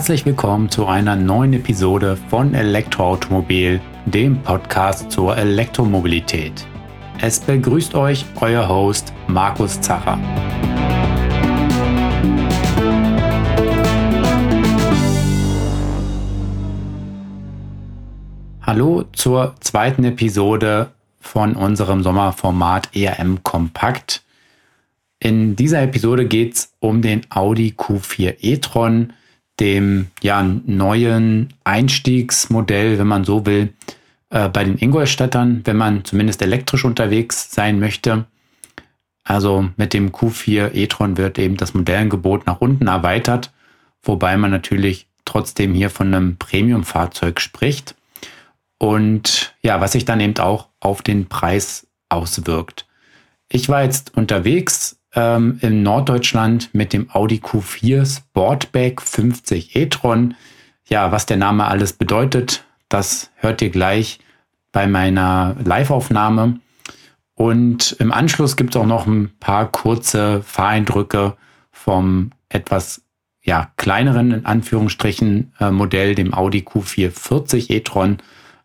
Herzlich willkommen zu einer neuen Episode von Elektroautomobil, dem Podcast zur Elektromobilität. Es begrüßt euch euer Host Markus Zacher. Hallo zur zweiten Episode von unserem Sommerformat ERM Kompakt. In dieser Episode geht es um den Audi Q4 e-tron, dem ja, neuen Einstiegsmodell, wenn man so will, äh, bei den Ingolstädtern, wenn man zumindest elektrisch unterwegs sein möchte. Also mit dem Q4 e-tron wird eben das Modellangebot nach unten erweitert, wobei man natürlich trotzdem hier von einem Premium-Fahrzeug spricht. Und ja, was sich dann eben auch auf den Preis auswirkt. Ich war jetzt unterwegs ähm, in Norddeutschland mit dem Audi Q4 Sportback 50 e-tron. Ja, was der Name alles bedeutet, das hört ihr gleich bei meiner Live-Aufnahme. Und im Anschluss gibt es auch noch ein paar kurze Fahreindrücke vom etwas ja, kleineren, in Anführungsstrichen, äh, Modell, dem Audi Q4 40 e-tron.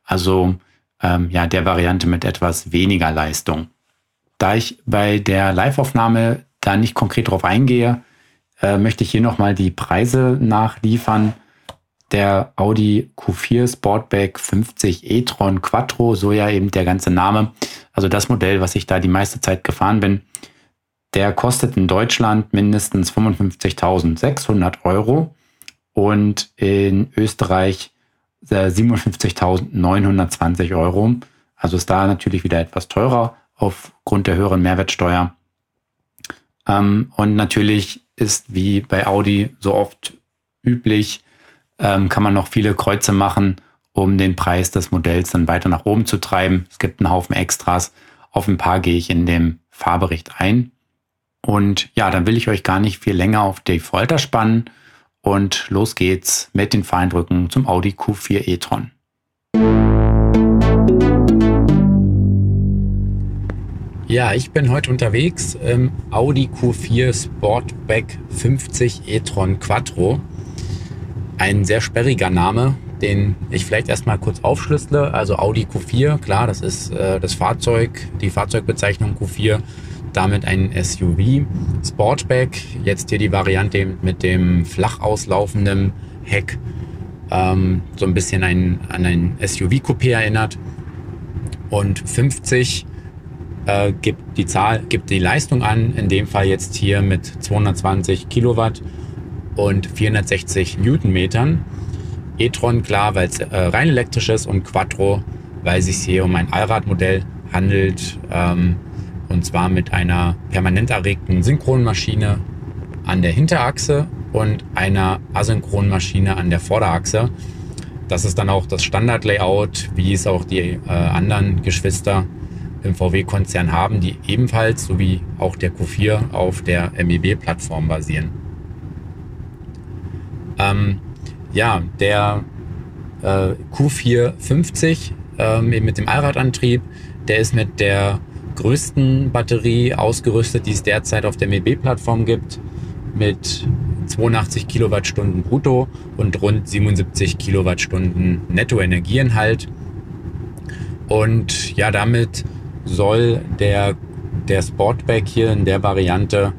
Also ähm, ja, der Variante mit etwas weniger Leistung. Da ich bei der Live-Aufnahme da nicht konkret drauf eingehe, äh, möchte ich hier nochmal die Preise nachliefern. Der Audi Q4 Sportback 50 e-tron Quattro, so ja eben der ganze Name. Also das Modell, was ich da die meiste Zeit gefahren bin, der kostet in Deutschland mindestens 55.600 Euro und in Österreich 57.920 äh, Euro. Also ist da natürlich wieder etwas teurer aufgrund der höheren Mehrwertsteuer. Ähm, und natürlich ist wie bei Audi so oft üblich, ähm, kann man noch viele Kreuze machen, um den Preis des Modells dann weiter nach oben zu treiben. Es gibt einen Haufen Extras. Auf ein paar gehe ich in dem Fahrbericht ein. Und ja, dann will ich euch gar nicht viel länger auf die Folter spannen. Und los geht's mit den Feindrücken zum Audi Q4 e-tron. Ja, ich bin heute unterwegs im Audi Q4 Sportback 50 e-tron Quattro. Ein sehr sperriger Name, den ich vielleicht erstmal kurz aufschlüssele. Also Audi Q4, klar, das ist äh, das Fahrzeug, die Fahrzeugbezeichnung Q4, damit ein SUV. Sportback, jetzt hier die Variante mit dem flach auslaufenden Heck, ähm, so ein bisschen ein, an ein SUV-Coupé erinnert. Und 50 äh, gibt die Zahl, gibt die Leistung an, in dem Fall jetzt hier mit 220 Kilowatt und 460 Newtonmetern. e-tron klar, weil es äh, rein elektrisch ist und Quattro, weil es sich hier um ein Allradmodell handelt ähm, und zwar mit einer permanent erregten Synchronmaschine an der Hinterachse und einer Asynchronmaschine an der Vorderachse. Das ist dann auch das Standardlayout, wie es auch die äh, anderen Geschwister im VW-Konzern haben, die ebenfalls, so wie auch der Q4, auf der MEB-Plattform basieren. Ähm, ja, der äh, Q450 ähm, mit dem Allradantrieb, der ist mit der größten Batterie ausgerüstet, die es derzeit auf der MEB-Plattform gibt, mit 82 Kilowattstunden brutto und rund 77 Kilowattstunden Nettoenergieinhalt. Und ja, damit soll der, der Sportback hier in der Variante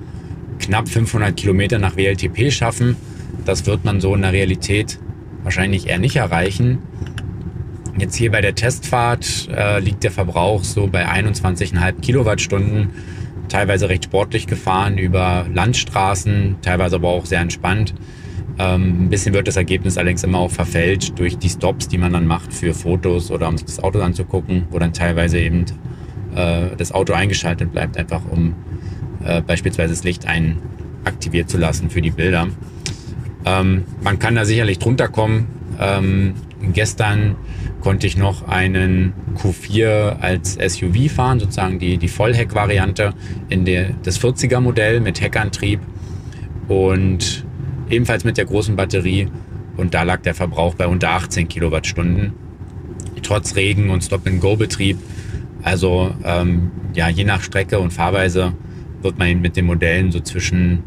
knapp 500 Kilometer nach WLTP schaffen. Das wird man so in der Realität wahrscheinlich eher nicht erreichen. Jetzt hier bei der Testfahrt äh, liegt der Verbrauch so bei 21,5 Kilowattstunden. Teilweise recht sportlich gefahren über Landstraßen, teilweise aber auch sehr entspannt. Ähm, ein bisschen wird das Ergebnis allerdings immer auch verfälscht durch die Stops, die man dann macht für Fotos oder um sich das Auto anzugucken, wo dann teilweise eben äh, das Auto eingeschaltet bleibt, einfach um äh, beispielsweise das Licht ein aktiviert zu lassen für die Bilder. Ähm, man kann da sicherlich drunter kommen. Ähm, gestern konnte ich noch einen Q4 als SUV fahren, sozusagen die, die Vollheck-Variante in der, das 40er Modell mit Heckantrieb und ebenfalls mit der großen Batterie. Und da lag der Verbrauch bei unter 18 Kilowattstunden. Trotz Regen und Stop-and-Go-Betrieb also ähm, ja, je nach Strecke und Fahrweise wird man mit den Modellen so zwischen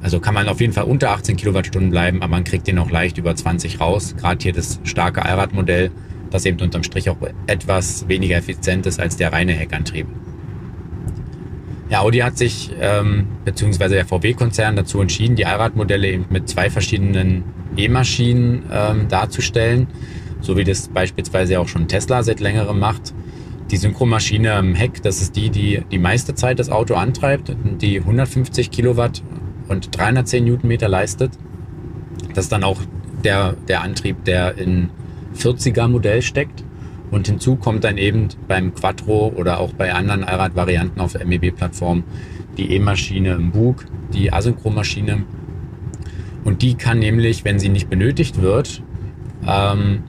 Also kann man auf jeden Fall unter 18 Kilowattstunden bleiben, aber man kriegt den auch leicht über 20 raus. Gerade hier das starke Allradmodell, das eben unterm Strich auch etwas weniger effizient ist als der reine Heckantrieb. Ja, Audi hat sich, ähm, beziehungsweise der VW-Konzern dazu entschieden, die Allradmodelle eben mit zwei verschiedenen E-Maschinen ähm, darzustellen, so wie das beispielsweise auch schon Tesla seit längerem macht. Die Synchromaschine im Heck, das ist die, die die meiste Zeit das Auto antreibt, die 150 Kilowatt und 310 Newtonmeter leistet. Das ist dann auch der, der Antrieb, der in 40er Modell steckt. Und hinzu kommt dann eben beim Quattro oder auch bei anderen Allrad-Varianten auf MEB-Plattform die E-Maschine im Bug, die Asynchromaschine. Und die kann nämlich, wenn sie nicht benötigt wird, ähm,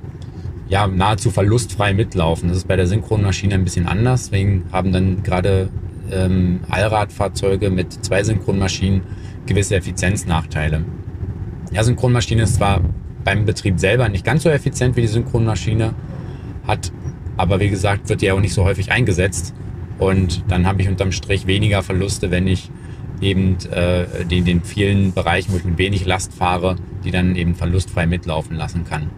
ja, nahezu verlustfrei mitlaufen. Das ist bei der Synchronmaschine ein bisschen anders. Deswegen haben dann gerade ähm, Allradfahrzeuge mit zwei Synchronmaschinen gewisse Effizienznachteile. Ja, Synchronmaschine ist zwar beim Betrieb selber nicht ganz so effizient wie die Synchronmaschine, hat aber wie gesagt, wird die auch nicht so häufig eingesetzt. Und dann habe ich unterm Strich weniger Verluste, wenn ich eben äh, den, den vielen Bereichen, wo ich mit wenig Last fahre, die dann eben verlustfrei mitlaufen lassen kann.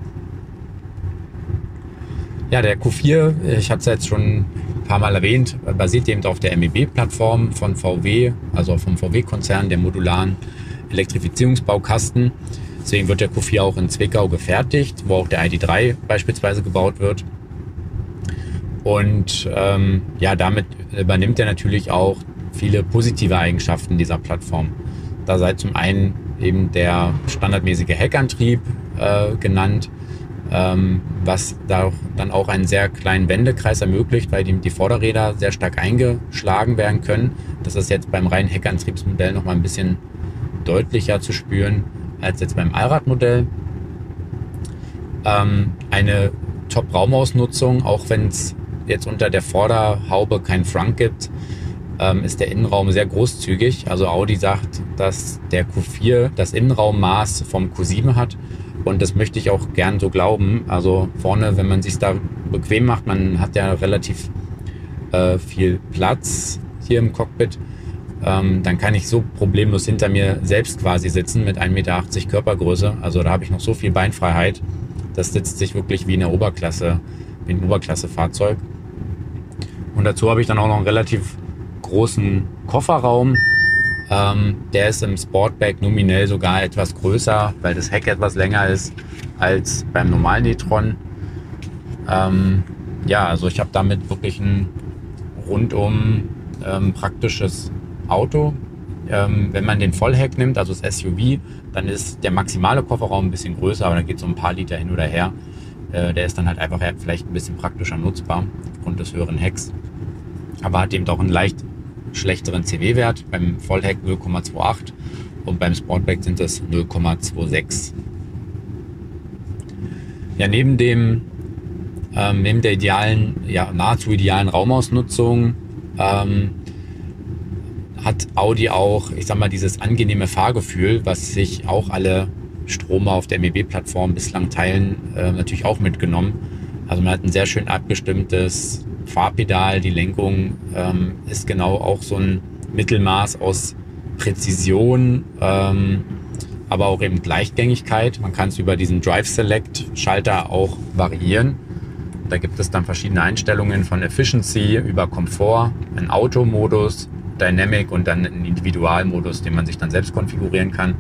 Ja, der Q4, ich hatte es jetzt schon ein paar Mal erwähnt, basiert eben auf der MEB-Plattform von VW, also vom VW-Konzern, der modularen Elektrifizierungsbaukasten. Deswegen wird der Q4 auch in Zwickau gefertigt, wo auch der ID3 beispielsweise gebaut wird. Und ähm, ja, damit übernimmt er natürlich auch viele positive Eigenschaften dieser Plattform. Da sei zum einen eben der standardmäßige Heckantrieb äh, genannt, ähm, was da dann auch einen sehr kleinen Wendekreis ermöglicht, weil die, die Vorderräder sehr stark eingeschlagen werden können. Das ist jetzt beim reinen Heckantriebsmodell nochmal ein bisschen deutlicher zu spüren als jetzt beim Allradmodell. Ähm, eine Top-Raumausnutzung, auch wenn es jetzt unter der Vorderhaube keinen Frunk gibt, ähm, ist der Innenraum sehr großzügig. Also Audi sagt, dass der Q4 das Innenraummaß vom Q7 hat und das möchte ich auch gern so glauben. Also vorne, wenn man sich da bequem macht, man hat ja relativ äh, viel Platz hier im Cockpit, ähm, dann kann ich so problemlos hinter mir selbst quasi sitzen mit 1,80 Meter Körpergröße. Also da habe ich noch so viel Beinfreiheit. Das sitzt sich wirklich wie eine Oberklasse, wie ein Oberklassefahrzeug. Und dazu habe ich dann auch noch einen relativ großen Kofferraum. Ähm, der ist im Sportback nominell sogar etwas größer, weil das Heck etwas länger ist als beim normalen e-tron. Ähm, ja, also ich habe damit wirklich ein rundum ähm, praktisches Auto. Ähm, wenn man den Vollheck nimmt, also das SUV, dann ist der maximale Kofferraum ein bisschen größer, aber dann geht so ein paar Liter hin oder her. Äh, der ist dann halt einfach vielleicht ein bisschen praktischer nutzbar aufgrund des höheren Hecks. Aber hat eben auch einen leicht schlechteren CW-Wert. Beim Vollheck 0,28 und beim Sportback sind es 0,26. Ja, neben dem ähm, neben der idealen, ja, nahezu idealen Raumausnutzung ähm, hat Audi auch, ich sag mal, dieses angenehme Fahrgefühl, was sich auch alle Stromer auf der MEB-Plattform bislang teilen, äh, natürlich auch mitgenommen. Also man hat ein sehr schön abgestimmtes Fahrpedal, die Lenkung ähm, ist genau auch so ein Mittelmaß aus Präzision, ähm, aber auch eben Leichtgängigkeit. Man kann es über diesen Drive Select Schalter auch variieren. Da gibt es dann verschiedene Einstellungen von Efficiency über Komfort, einen Automodus, Dynamic und dann einen Individualmodus, den man sich dann selbst konfigurieren kann.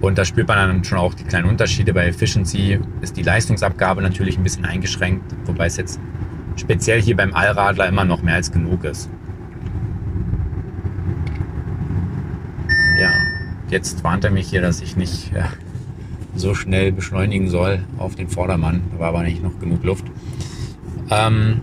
Und da spürt man dann schon auch die kleinen Unterschiede. Bei Efficiency ist die Leistungsabgabe natürlich ein bisschen eingeschränkt, wobei es jetzt speziell hier beim Allradler immer noch mehr als genug ist. Ja, jetzt warnt er mich hier, dass ich nicht ja, so schnell beschleunigen soll auf den Vordermann. Da war aber nicht noch genug Luft. Ähm,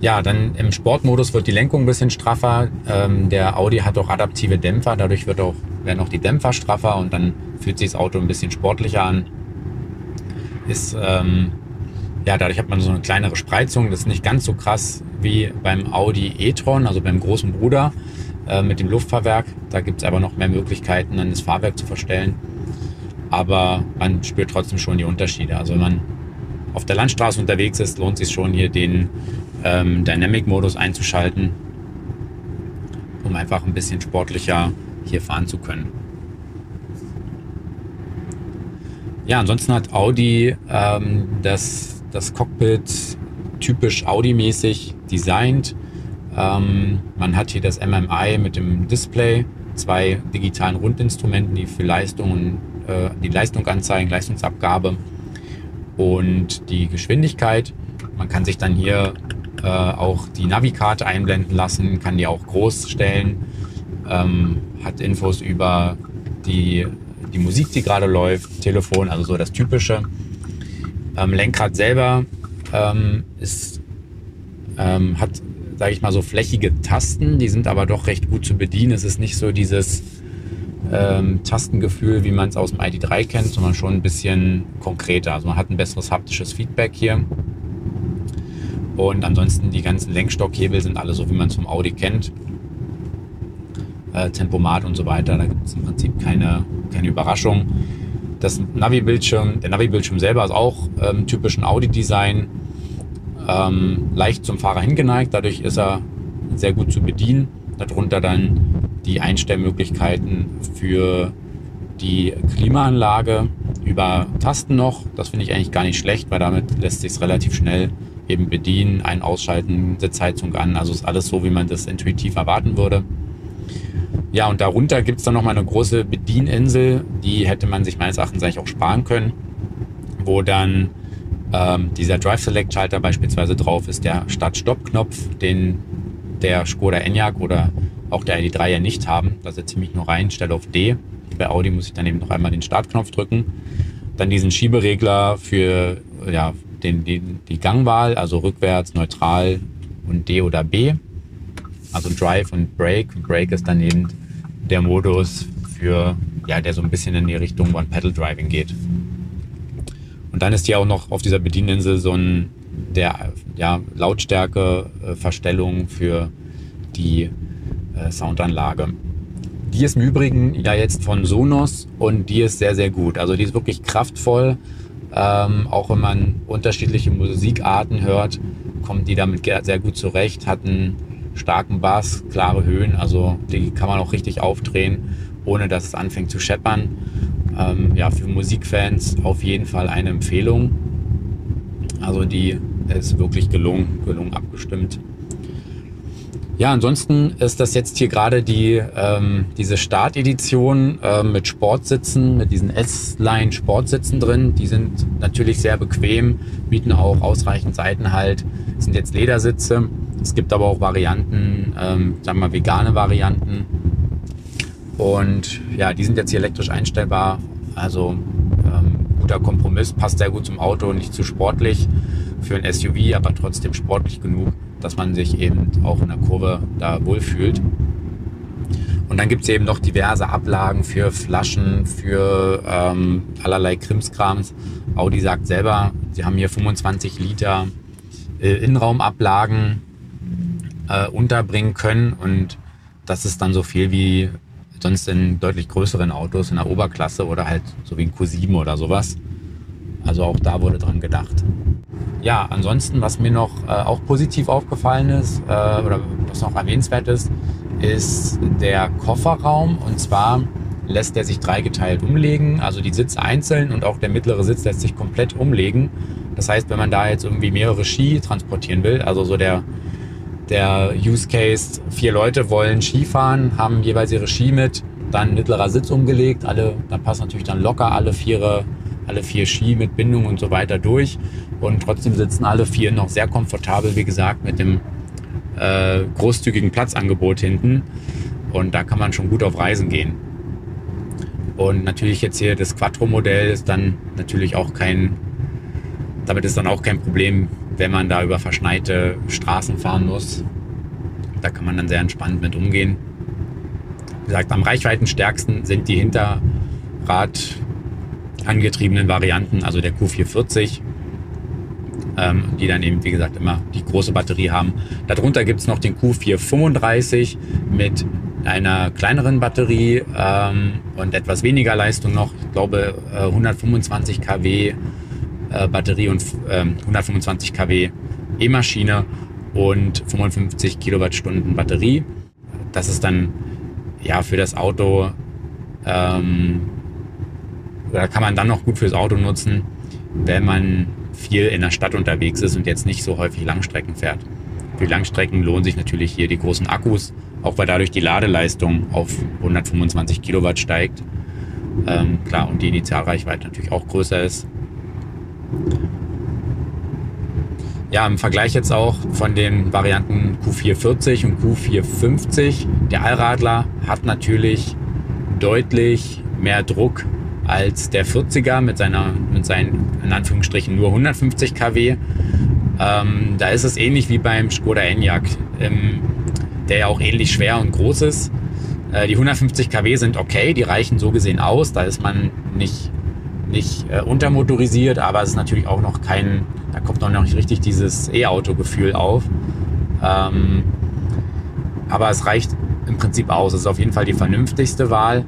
ja, dann im Sportmodus wird die Lenkung ein bisschen straffer. Ähm, der Audi hat auch adaptive Dämpfer, dadurch wird auch, werden auch die Dämpfer straffer und dann fühlt sich das Auto ein bisschen sportlicher an. Ist, ähm, ja, dadurch hat man so eine kleinere Spreizung. Das ist nicht ganz so krass wie beim Audi e-tron, also beim großen Bruder äh, mit dem Luftfahrwerk. Da gibt es aber noch mehr Möglichkeiten, dann das Fahrwerk zu verstellen. Aber man spürt trotzdem schon die Unterschiede. Also wenn man auf der Landstraße unterwegs ist, lohnt sich schon hier den ähm, Dynamic-Modus einzuschalten um einfach ein bisschen sportlicher hier fahren zu können. Ja, ansonsten hat Audi ähm, das, das Cockpit typisch Audi-mäßig designt. Ähm, man hat hier das MMI mit dem Display, zwei digitalen Rundinstrumenten, die für Leistung äh, die Leistung anzeigen, Leistungsabgabe und die Geschwindigkeit. Man kann sich dann hier äh, auch die Navikarte einblenden lassen, kann die auch groß stellen, ähm, hat Infos über die, die Musik, die gerade läuft, Telefon, also so das Typische. Ähm, Lenkrad selber ähm, ist, ähm, hat, sage ich mal, so flächige Tasten, die sind aber doch recht gut zu bedienen. Es ist nicht so dieses ähm, Tastengefühl, wie man es aus dem ID3 kennt, sondern schon ein bisschen konkreter. Also man hat ein besseres haptisches Feedback hier. Und ansonsten die ganzen Lenkstockhebel sind alle so, wie man es vom Audi kennt. Äh, Tempomat und so weiter, da gibt es im Prinzip keine, keine Überraschung. Das Navi-Bildschirm, der Navi-Bildschirm selber ist auch ähm, typisch ein Audi-Design. Ähm, leicht zum Fahrer hingeneigt, dadurch ist er sehr gut zu bedienen. Darunter dann die Einstellmöglichkeiten für die Klimaanlage über Tasten noch. Das finde ich eigentlich gar nicht schlecht, weil damit lässt sich es relativ schnell eben bedienen, ein Ausschalten, Sitzheizung an. Also ist alles so, wie man das intuitiv erwarten würde. Ja, und darunter gibt es dann nochmal eine große Bedieninsel, die hätte man sich meines Erachtens eigentlich auch sparen können, wo dann ähm, dieser Drive Select Schalter beispielsweise drauf ist, der Start-Stop-Knopf, den der Skoda Enyaq oder auch der ID3 ja nicht haben. Da setze ich mich nur rein, stelle auf D. Bei Audi muss ich dann eben noch einmal den Startknopf drücken. Dann diesen Schieberegler für ja, den, die, die Gangwahl, also rückwärts, neutral und D oder B. Also Drive und Brake. Brake ist dann eben der Modus für, ja, der so ein bisschen in die Richtung One-Pedal-Driving geht. Und dann ist hier auch noch auf dieser Bedieninsel so ein der ja, Lautstärke-Verstellung für die äh, Soundanlage. Die ist im Übrigen ja jetzt von Sonos und die ist sehr, sehr gut. Also die ist wirklich kraftvoll. Ähm, auch wenn man unterschiedliche Musikarten hört, kommt die damit sehr gut zurecht, hat einen starken Bass, klare Höhen, also die kann man auch richtig aufdrehen, ohne dass es anfängt zu scheppern. Ähm, ja, für Musikfans auf jeden Fall eine Empfehlung. Also die ist wirklich gelungen, gelungen abgestimmt. Ja, ansonsten ist das jetzt hier gerade die ähm, diese Startedition äh, mit Sportsitzen, mit diesen S-Line Sportsitzen drin. Die sind natürlich sehr bequem, bieten auch ausreichend Seitenhalt. Sind jetzt Ledersitze. Es gibt aber auch Varianten, ähm, sagen wir mal vegane Varianten. Und ja, die sind jetzt hier elektrisch einstellbar. Also ähm, guter Kompromiss, passt sehr gut zum Auto, nicht zu sportlich für ein SUV, aber trotzdem sportlich genug, dass man sich eben auch in der Kurve da wohlfühlt. Und dann gibt es eben noch diverse Ablagen für Flaschen, für ähm, allerlei Krimskrams. Audi sagt selber, sie haben hier 25 Liter äh, Innenraumablagen äh, unterbringen können und das ist dann so viel wie sonst in deutlich größeren Autos in der Oberklasse oder halt so wie ein Q7 oder sowas. Also auch da wurde dran gedacht. Ja, ansonsten, was mir noch äh, auch positiv aufgefallen ist äh, oder was noch erwähnenswert ist, ist der Kofferraum. Und zwar lässt der sich dreigeteilt umlegen, also die Sitze einzeln und auch der mittlere Sitz lässt sich komplett umlegen. Das heißt, wenn man da jetzt irgendwie mehrere Ski transportieren will, also so der, der Use Case, vier Leute wollen Ski fahren, haben jeweils ihre Ski mit, dann mittlerer Sitz umgelegt, alle, dann passen natürlich dann locker alle vier alle vier Ski mit Bindung und so weiter durch. Und trotzdem sitzen alle vier noch sehr komfortabel, wie gesagt, mit dem äh, großzügigen Platzangebot hinten. Und da kann man schon gut auf Reisen gehen. Und natürlich jetzt hier das Quattro-Modell ist dann natürlich auch kein, damit ist dann auch kein Problem, wenn man da über verschneite Straßen fahren muss. Da kann man dann sehr entspannt mit umgehen. Wie gesagt, am reichweitenstärksten sind die Hinterrad angetriebenen Varianten, also der Q440, ähm, die dann eben, wie gesagt, immer die große Batterie haben. Darunter gibt es noch den Q435 mit einer kleineren Batterie ähm, und etwas weniger Leistung noch. Ich glaube, äh, 125 kW äh, Batterie und äh, 125 kW E-Maschine und 55 Kilowattstunden Batterie. das ist dann ja für das Auto, ähm, oder kann man dann noch gut fürs Auto nutzen, wenn man viel in der Stadt unterwegs ist und jetzt nicht so häufig Langstrecken fährt. Für Langstrecken lohnen sich natürlich hier die großen Akkus, auch weil dadurch die Ladeleistung auf 125 Kilowatt steigt. Ähm, klar, und die Initialreichweite natürlich auch größer ist. Ja, im Vergleich jetzt auch von den Varianten Q440 und Q450. Der Allradler hat natürlich deutlich mehr Druck als der 40er mit, seiner, mit seinen, in Anführungsstrichen, nur 150 kW. Ähm, da ist es ähnlich wie beim Skoda Enyaq, ähm, der ja auch ähnlich schwer und groß ist. Äh, die 150 kW sind okay, die reichen so gesehen aus. Da ist man nicht, nicht äh, untermotorisiert, aber es ist natürlich auch noch kein da kommt noch nicht richtig dieses E-Auto-Gefühl auf. Ähm, aber es reicht im Prinzip aus. Es ist auf jeden Fall die vernünftigste Wahl.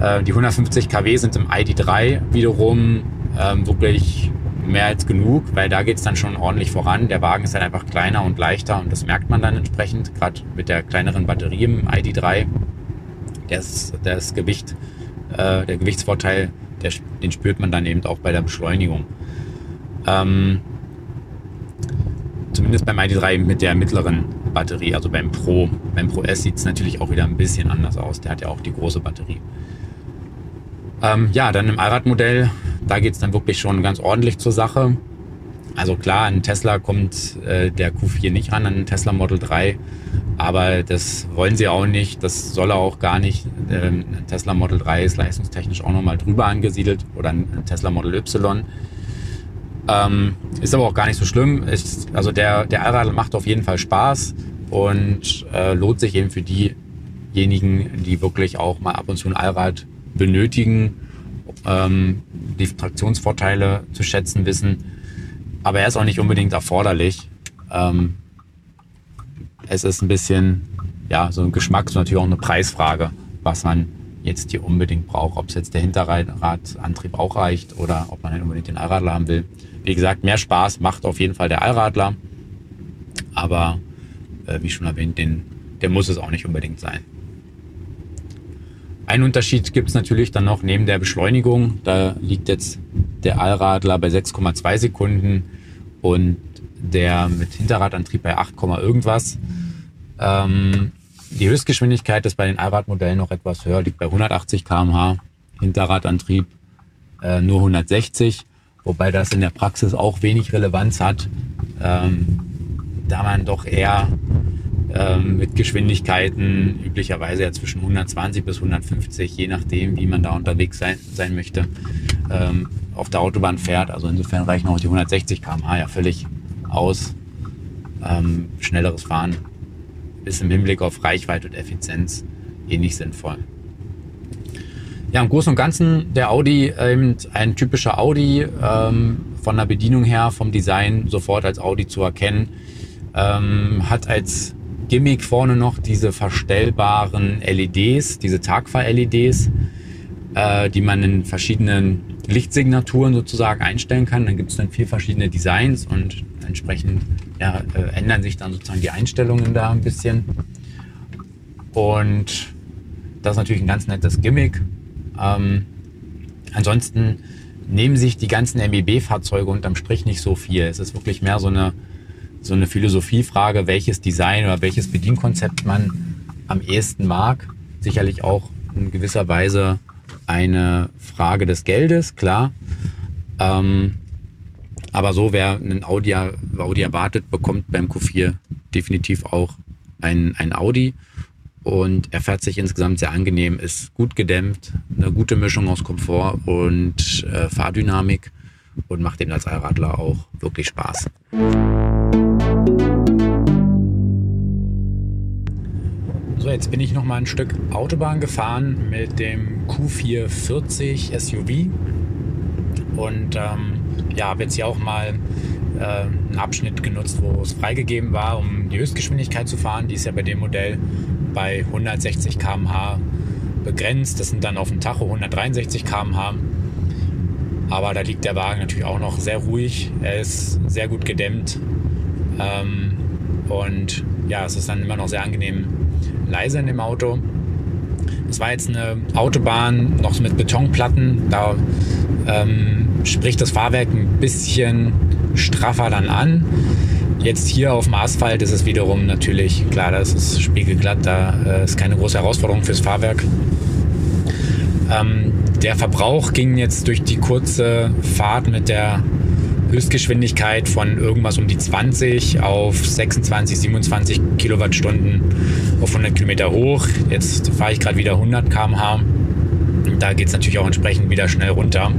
Äh, die 150 kW sind im ID3 wiederum ähm, wirklich mehr als genug, weil da geht es dann schon ordentlich voran. Der Wagen ist dann einfach kleiner und leichter und das merkt man dann entsprechend, gerade mit der kleineren Batterie im ID3. Das, das Gewicht, äh, der Gewichtsvorteil, der, den spürt man dann eben auch bei der Beschleunigung. Ähm, zumindest beim ID3 mit der mittleren Batterie, also beim Pro. Beim Pro S sieht es natürlich auch wieder ein bisschen anders aus. Der hat ja auch die große Batterie. Ähm, ja, dann im Allradmodell, da geht es dann wirklich schon ganz ordentlich zur Sache. Also klar, an Tesla kommt äh, der Q4 nicht ran, an Tesla Model 3. Aber das wollen sie auch nicht, das soll er auch gar nicht. Ähm, Tesla Model 3 ist leistungstechnisch auch nochmal drüber angesiedelt oder ein Tesla Model Y. Ähm, ist aber auch gar nicht so schlimm. Ist, also der, der Allradl macht auf jeden Fall Spaß und äh, lohnt sich eben für diejenigen, die wirklich auch mal ab und zu ein Allrad benötigen, ähm, die Traktionsvorteile zu schätzen wissen. Aber er ist auch nicht unbedingt erforderlich. Ähm, es ist ein bisschen, ja, so ein Geschmacks- und natürlich auch eine Preisfrage, was man jetzt hier unbedingt braucht. Ob es jetzt der Hinterradantrieb auch reicht oder ob man unbedingt den Allradler haben will. Wie gesagt, mehr Spaß macht auf jeden Fall der Allradler. Aber äh, wie schon erwähnt, den, der muss es auch nicht unbedingt sein. Ein Unterschied gibt es natürlich dann noch neben der Beschleunigung. Da liegt jetzt der Allradler bei 6,2 Sekunden und der mit Hinterradantrieb bei 8, irgendwas. Ähm, die Höchstgeschwindigkeit ist bei den Allradmodellen noch etwas höher, liegt bei 180 km/h. Hinterradantrieb äh, nur 160 wobei das in der Praxis auch wenig Relevanz hat, ähm, da man doch eher ähm, mit Geschwindigkeiten üblicherweise ja zwischen 120 bis 150, je nachdem, wie man da unterwegs sein, sein möchte, ähm, auf der Autobahn fährt. Also insofern reichen auch die 160 km/h ja völlig aus. Ähm, schnelleres Fahren ist im Hinblick auf Reichweite und Effizienz eh nicht sinnvoll. Ja, im Großen und Ganzen der Audi eben ein typischer Audi, ähm, von der Bedienung her, vom Design sofort als Audi zu erkennen. Ähm, hat als Gimmick vorne noch diese verstellbaren LEDs, diese Tagfahr-LEDs, äh, die man in verschiedenen Lichtsignaturen sozusagen einstellen kann. Dann gibt es dann vier verschiedene Designs und entsprechend ja, äh, ändern sich dann sozusagen die Einstellungen da ein bisschen. Und das ist natürlich ein ganz nettes Gimmick. Ähm, ansonsten nehmen sich die ganzen MEB-Fahrzeuge unterm Strich nicht so viel. Es ist wirklich mehr so eine, so eine Philosophiefrage, welches Design oder welches Bedienkonzept man am ehesten mag. Sicherlich auch in gewisser Weise eine Frage des Geldes, klar. Ähm, aber so, wer einen Audi, Audi erwartet, bekommt beim Q4 definitiv auch ein, ein Audi und er fährt sich insgesamt sehr angenehm, ist gut gedämmt, eine gute Mischung aus Komfort und äh, Fahrdynamik und macht ihm als Allradler auch wirklich Spaß. So, jetzt bin ich noch mal ein Stück Autobahn gefahren mit dem Q440 SUV und ähm, ja, habe jetzt hier auch mal äh, einen Abschnitt genutzt, wo es freigegeben war, um die Höchstgeschwindigkeit zu fahren. Die ist ja bei dem Modell bei 160 km/h begrenzt. Das sind dann auf dem Tacho 163 km/h. Aber da liegt der Wagen natürlich auch noch sehr ruhig. Er ist sehr gut gedämmt. Ähm, und ja, es ist dann immer noch sehr angenehm leise in dem Auto. Es war jetzt eine Autobahn noch mit Betonplatten. Da ähm, spricht das Fahrwerk ein bisschen straffer dann an. Jetzt hier auf dem Asphalt ist es wiederum natürlich, klar, das ist spiegelglatt, da äh, ist keine große Herausforderung fürs Fahrwerk. Ähm, der Verbrauch ging jetzt durch die kurze Fahrt mit der Höchstgeschwindigkeit von irgendwas um die 20 auf 26, 27 Kilowattstunden auf 100 Kilometer hoch. Jetzt fahre ich gerade wieder 100 km/h. Da geht es natürlich auch entsprechend wieder schnell runter.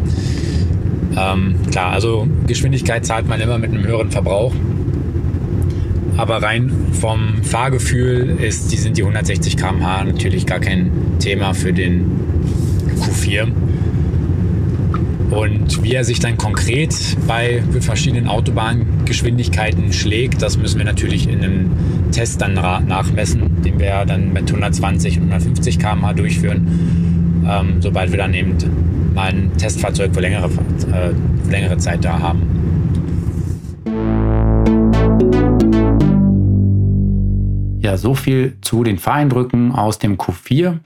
Ähm, klar, also Geschwindigkeit zahlt man immer mit einem höheren Verbrauch. Aber rein vom Fahrgefühl ist, die sind die 160 km/h natürlich gar kein Thema für den Q4. Und wie er sich dann konkret bei verschiedenen Autobahngeschwindigkeiten schlägt, das müssen wir natürlich in einem Test dann nachmessen, den wir dann mit 120 und 150 km/h durchführen, ähm, sobald wir dann eben mal ein Testfahrzeug für längere, äh, für längere Zeit da haben. Ja, so viel zu den Fahreindrücken aus dem Q4.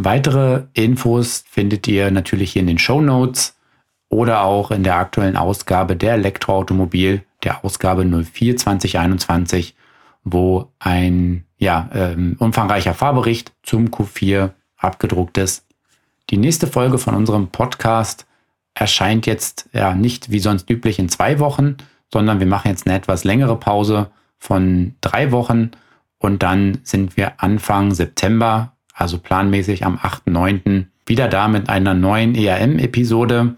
Weitere Infos findet ihr natürlich hier in den Show Notes oder auch in der aktuellen Ausgabe der Elektroautomobil, der Ausgabe 04 2021, wo ein ja, ähm, umfangreicher Fahrbericht zum Q4 abgedruckt ist. Die nächste Folge von unserem Podcast erscheint jetzt ja nicht wie sonst üblich in zwei Wochen, sondern wir machen jetzt eine etwas längere Pause von drei Wochen und dann sind wir Anfang September also planmäßig am 8.9. wieder da mit einer neuen ERM-Episode.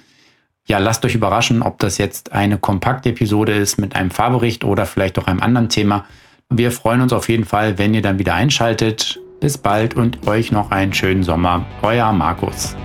Ja, lasst euch überraschen, ob das jetzt eine Kompakt-Episode ist mit einem Fahrbericht oder vielleicht auch einem anderen Thema. Wir freuen uns auf jeden Fall, wenn ihr dann wieder einschaltet. Bis bald und euch noch einen schönen Sommer. Euer Markus.